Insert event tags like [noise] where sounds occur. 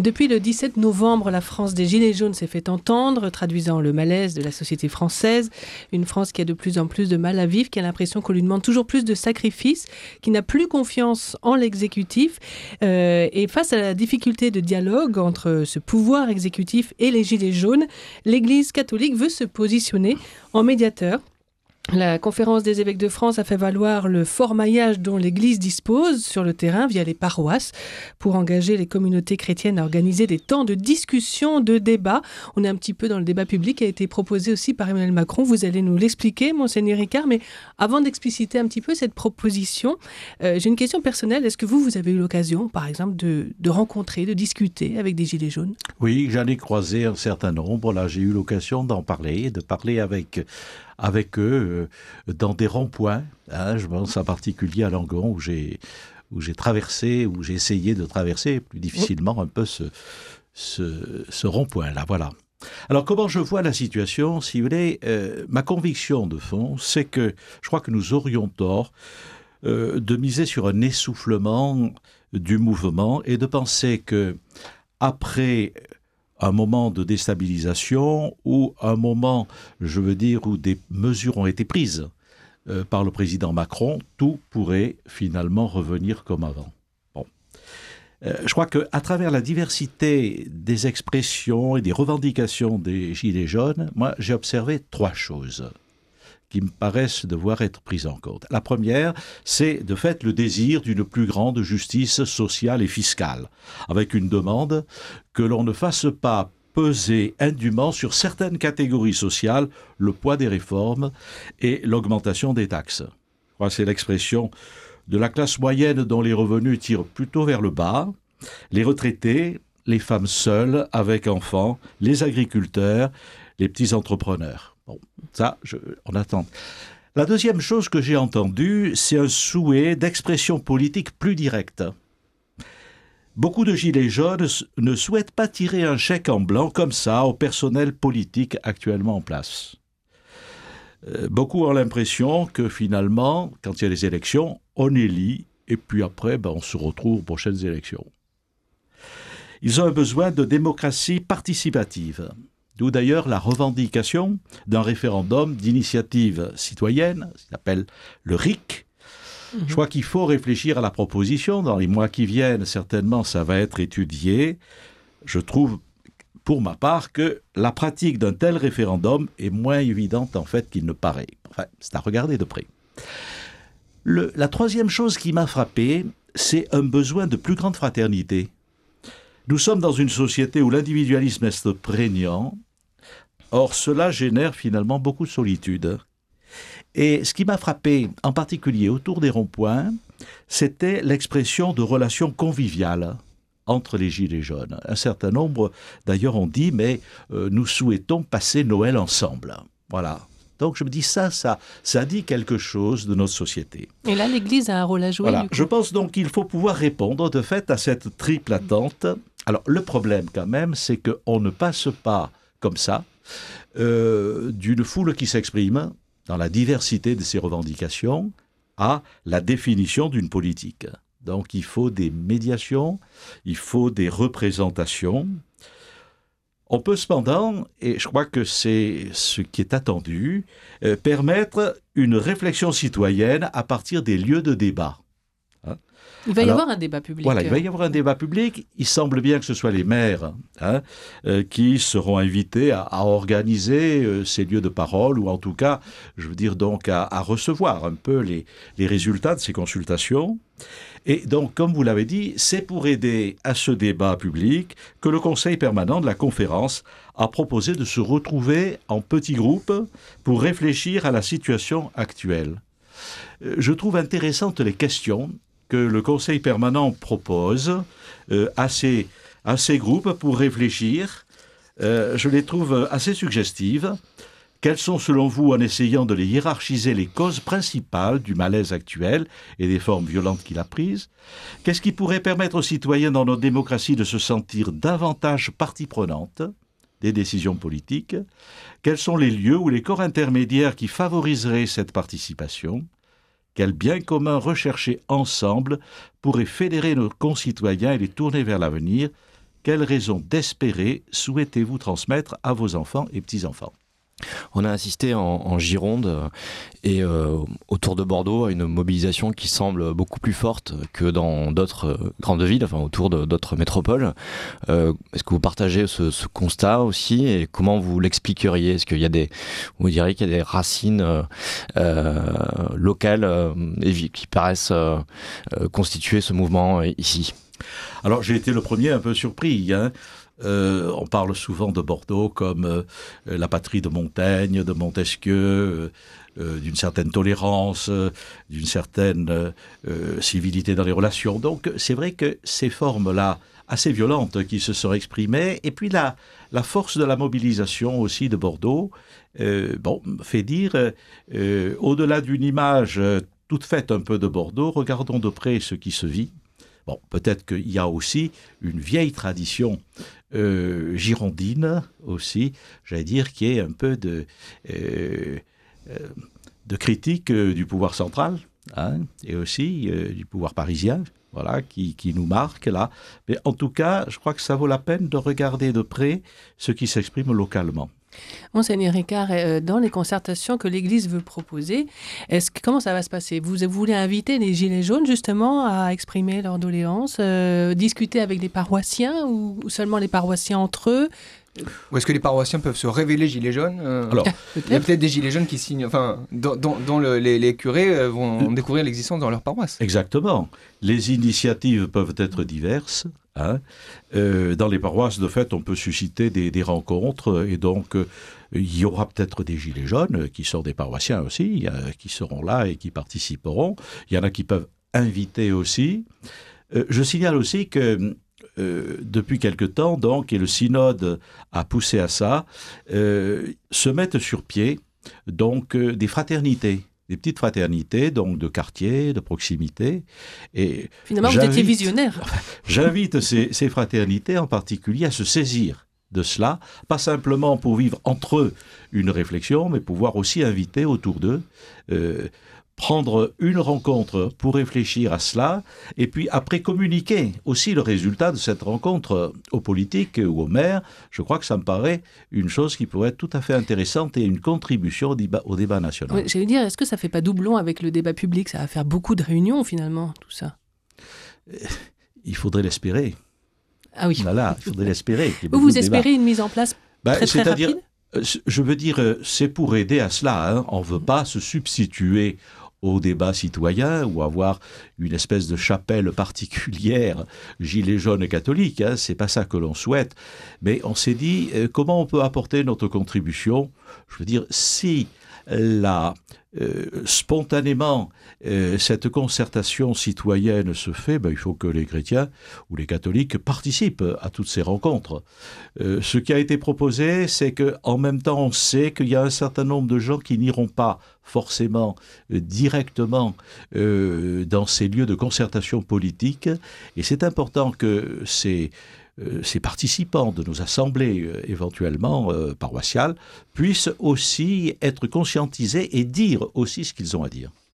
Depuis le 17 novembre, la France des Gilets jaunes s'est fait entendre, traduisant le malaise de la société française. Une France qui a de plus en plus de mal à vivre, qui a l'impression qu'on lui demande toujours plus de sacrifices, qui n'a plus confiance en l'exécutif. Euh, et face à la difficulté de dialogue entre ce pouvoir exécutif et les Gilets jaunes, l'Église catholique veut se positionner en médiateur la conférence des évêques de France a fait valoir le fort maillage dont l'Église dispose sur le terrain via les paroisses pour engager les communautés chrétiennes à organiser des temps de discussion, de débat. On est un petit peu dans le débat public qui a été proposé aussi par Emmanuel Macron. Vous allez nous l'expliquer, monseigneur Ricard. Mais avant d'expliciter un petit peu cette proposition, euh, j'ai une question personnelle. Est-ce que vous, vous avez eu l'occasion, par exemple, de, de, rencontrer, de discuter avec des Gilets jaunes? Oui, j'en ai croisé un certain nombre. Là, j'ai eu l'occasion d'en parler, de parler avec avec eux euh, dans des ronds-points. Hein, je pense en particulier à Langon où j'ai traversé, où j'ai essayé de traverser plus difficilement un peu ce, ce, rond-point-là. Voilà. Alors comment je vois la situation, si vous voulez, euh, ma conviction de fond, c'est que je crois que nous aurions tort euh, de miser sur un essoufflement du mouvement et de penser que après un moment de déstabilisation ou un moment, je veux dire, où des mesures ont été prises euh, par le président Macron, tout pourrait finalement revenir comme avant. Bon. Euh, je crois qu'à travers la diversité des expressions et des revendications des Gilets jaunes, moi j'ai observé trois choses qui me paraissent devoir être prises en compte. La première, c'est de fait le désir d'une plus grande justice sociale et fiscale, avec une demande que l'on ne fasse pas peser indûment sur certaines catégories sociales le poids des réformes et l'augmentation des taxes. C'est l'expression de la classe moyenne dont les revenus tirent plutôt vers le bas, les retraités, les femmes seules avec enfants, les agriculteurs, les petits entrepreneurs. Bon, ça, on attend. La deuxième chose que j'ai entendue, c'est un souhait d'expression politique plus directe. Beaucoup de gilets jaunes ne souhaitent pas tirer un chèque en blanc comme ça au personnel politique actuellement en place. Euh, beaucoup ont l'impression que finalement, quand il y a les élections, on élit et puis après, ben, on se retrouve aux prochaines élections. Ils ont un besoin de démocratie participative. D'où d'ailleurs la revendication d'un référendum d'initiative citoyenne, qu'on appelle le RIC. Mhm. Je crois qu'il faut réfléchir à la proposition. Dans les mois qui viennent, certainement, ça va être étudié. Je trouve, pour ma part, que la pratique d'un tel référendum est moins évidente en fait qu'il ne paraît. Enfin, c'est à regarder de près. la troisième chose qui m'a frappé, c'est un besoin de plus grande fraternité. Nous sommes dans une société où l'individualisme est prégnant. Or, cela génère finalement beaucoup de solitude. Et ce qui m'a frappé, en particulier autour des ronds-points, c'était l'expression de relations conviviales entre les Gilets jaunes. Un certain nombre, d'ailleurs, ont dit, mais euh, nous souhaitons passer Noël ensemble. Voilà. Donc je me dis ça, ça, ça dit quelque chose de notre société. Et là, l'Église a un rôle à jouer. Voilà. Je pense donc qu'il faut pouvoir répondre de fait à cette triple attente. Alors le problème quand même, c'est qu'on ne passe pas comme ça euh, d'une foule qui s'exprime dans la diversité de ses revendications à la définition d'une politique. Donc il faut des médiations, il faut des représentations, on peut cependant, et je crois que c'est ce qui est attendu, euh, permettre une réflexion citoyenne à partir des lieux de débat. Hein. il va y avoir un débat public. Voilà, il va y avoir un débat public. Il semble bien que ce soit les maires hein, euh, qui seront invités à, organiser euh, ces lieux de parole, ou en tout cas, je veux dire donc à, recevoir un peu les, les résultats de ces consultations. Et donc, comme vous l'avez dit, c'est pour aider à ce débat public que le Conseil permanent de la conférence a proposé de se retrouver en petits groupes pour réfléchir à la situation actuelle. Euh, je trouve intéressantes les questions que le Conseil permanent propose euh, à, ces, à ces groupes pour réfléchir. Euh, je les trouve assez suggestives. Quelles sont, selon vous, en essayant de les hiérarchiser, les causes principales du malaise actuel et des formes violentes qu'il a prises? Qu'est-ce qui pourrait permettre aux citoyens dans notre démocratie de se sentir davantage partie prenante des décisions politiques? Quels sont les lieux ou les corps intermédiaires qui favoriseraient cette participation? Quel bien commun rechercher ensemble pourrait fédérer nos concitoyens et les tourner vers l'avenir. Quelle raison d'espérer souhaitez-vous transmettre à vos enfants et petits-enfants? On a assisté en, Gironde euh, et euh, autour de Bordeaux à une mobilisation qui semble beaucoup plus forte que dans d'autres euh, grandes villes, enfin autour d'autres métropoles. Est-ce que vous partagez ce, constat aussi et comment vous l'expliqueriez? Est-ce qu'il y a des, vous diriez qu'il y a des racines locales qui paraissent constituer ce mouvement ici? Alors j'ai été le premier un peu surpris. Hein. Euh, on parle souvent de Bordeaux comme euh, la patrie de Montaigne, de Montesquieu, euh, d'une certaine tolérance, d'une certaine civilité dans les relations. Donc c'est vrai que ces formes-là, assez violentes qui se sont exprimées, et puis la, la force de la mobilisation aussi de Bordeaux, bon, fait dire, au-delà d'une image toute faite un peu de Bordeaux, regardons de près ce qui se vit. Bon, peut-être qu'il y a aussi une vieille tradition euh, girondine aussi, j'allais dire, qui est un peu de, euh, euh, critique du pouvoir central hein, et aussi du pouvoir parisien. Voilà, qui, nous marque là. Mais en tout cas, je crois que ça vaut la peine de regarder de près ce qui s'exprime localement. Monseigneur Ricard, euh, dans les concertations que l'Église veut proposer, est-ce comment ça va se passer? Vous voulez inviter les Gilets jaunes justement à exprimer leur doléance, euh, discuter avec les paroissiens ou, seulement les paroissiens entre eux? Ou est-ce que les paroissiens peuvent se révéler gilets jaunes euh, Alors, il y a peut-être des gilets jaunes qui signent, enfin, dont, les, curés vont découvrir l'existence dans leur paroisse. Exactement. Les initiatives peuvent être diverses. Hein. Euh, dans les paroisses, de fait, on peut susciter des, rencontres et donc euh, il y aura peut-être des gilets jaunes qui sont des paroissiens aussi, qui seront là et qui participeront. Il y en a qui peuvent inviter aussi. Euh, je signale aussi que depuis quelque temps, donc, et le synode a poussé à ça, se mettent sur pied donc des fraternités des petites fraternités, donc de quartier, de proximité. Et Finalement, vous étiez visionnaire. [laughs] J'invite ces, ces, fraternités en particulier à se saisir de cela, pas simplement pour vivre entre eux une réflexion, mais pouvoir aussi inviter autour d'eux euh, prendre une rencontre pour réfléchir à cela, et puis après communiquer aussi le résultat de cette rencontre aux politiques ou aux maires, je crois que ça me paraît une chose qui pourrait être tout à fait intéressante et une contribution au débat, au débat national. Oui, J'allais dire, est-ce que ça fait pas doublon avec le débat public? Ça va faire beaucoup de réunions finalement, tout ça. Euh, il faudrait l'espérer. Ah oui. Voilà, il faudrait l'espérer. Vous, vous espérez une mise en place bah, très, très rapide? euh, je veux dire, euh, c'est pour aider à cela. Hein. On ne veut pas se substituer au débat citoyen ou avoir une espèce de chapelle particulière gilet jaune catholique. Hein, c'est pas ça que l'on souhaite. Mais on s'est dit euh, comment on peut apporter notre contribution? Je veux dire, si la euh, spontanément euh, cette concertation citoyenne se fait, ben, il faut que les chrétiens ou les catholiques participent à toutes ces rencontres. Euh, ce qui a été proposé, c'est que en même temps, on sait qu'il y a un certain nombre de gens qui n'iront pas forcément directement dans ces lieux de concertation politique, et c'est important que ces ces participants de nos assemblées euh, éventuellement euh, paroissiales puissent aussi être conscientisés et dire aussi ce qu'ils ont à dire.